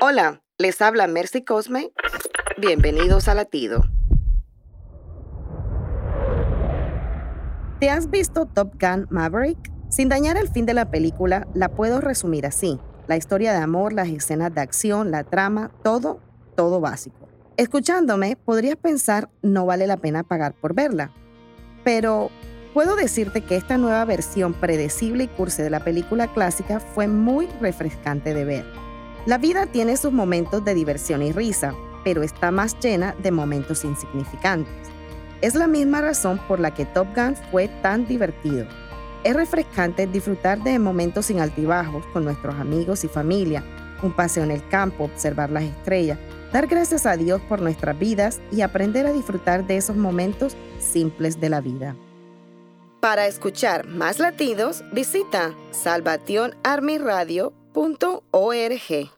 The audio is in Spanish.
Hola, les habla Mercy Cosme. Bienvenidos a Latido. ¿Te has visto Top Gun Maverick? Sin dañar el fin de la película, la puedo resumir así. La historia de amor, las escenas de acción, la trama, todo, todo básico. Escuchándome, podrías pensar no vale la pena pagar por verla. Pero puedo decirte que esta nueva versión predecible y cursi de la película clásica fue muy refrescante de ver. La vida tiene sus momentos de diversión y risa, pero está más llena de momentos insignificantes. Es la misma razón por la que Top Gun fue tan divertido. Es refrescante disfrutar de momentos sin altibajos con nuestros amigos y familia, un paseo en el campo, observar las estrellas, dar gracias a Dios por nuestras vidas y aprender a disfrutar de esos momentos simples de la vida. Para escuchar más latidos, visita salvationarmyradio.org.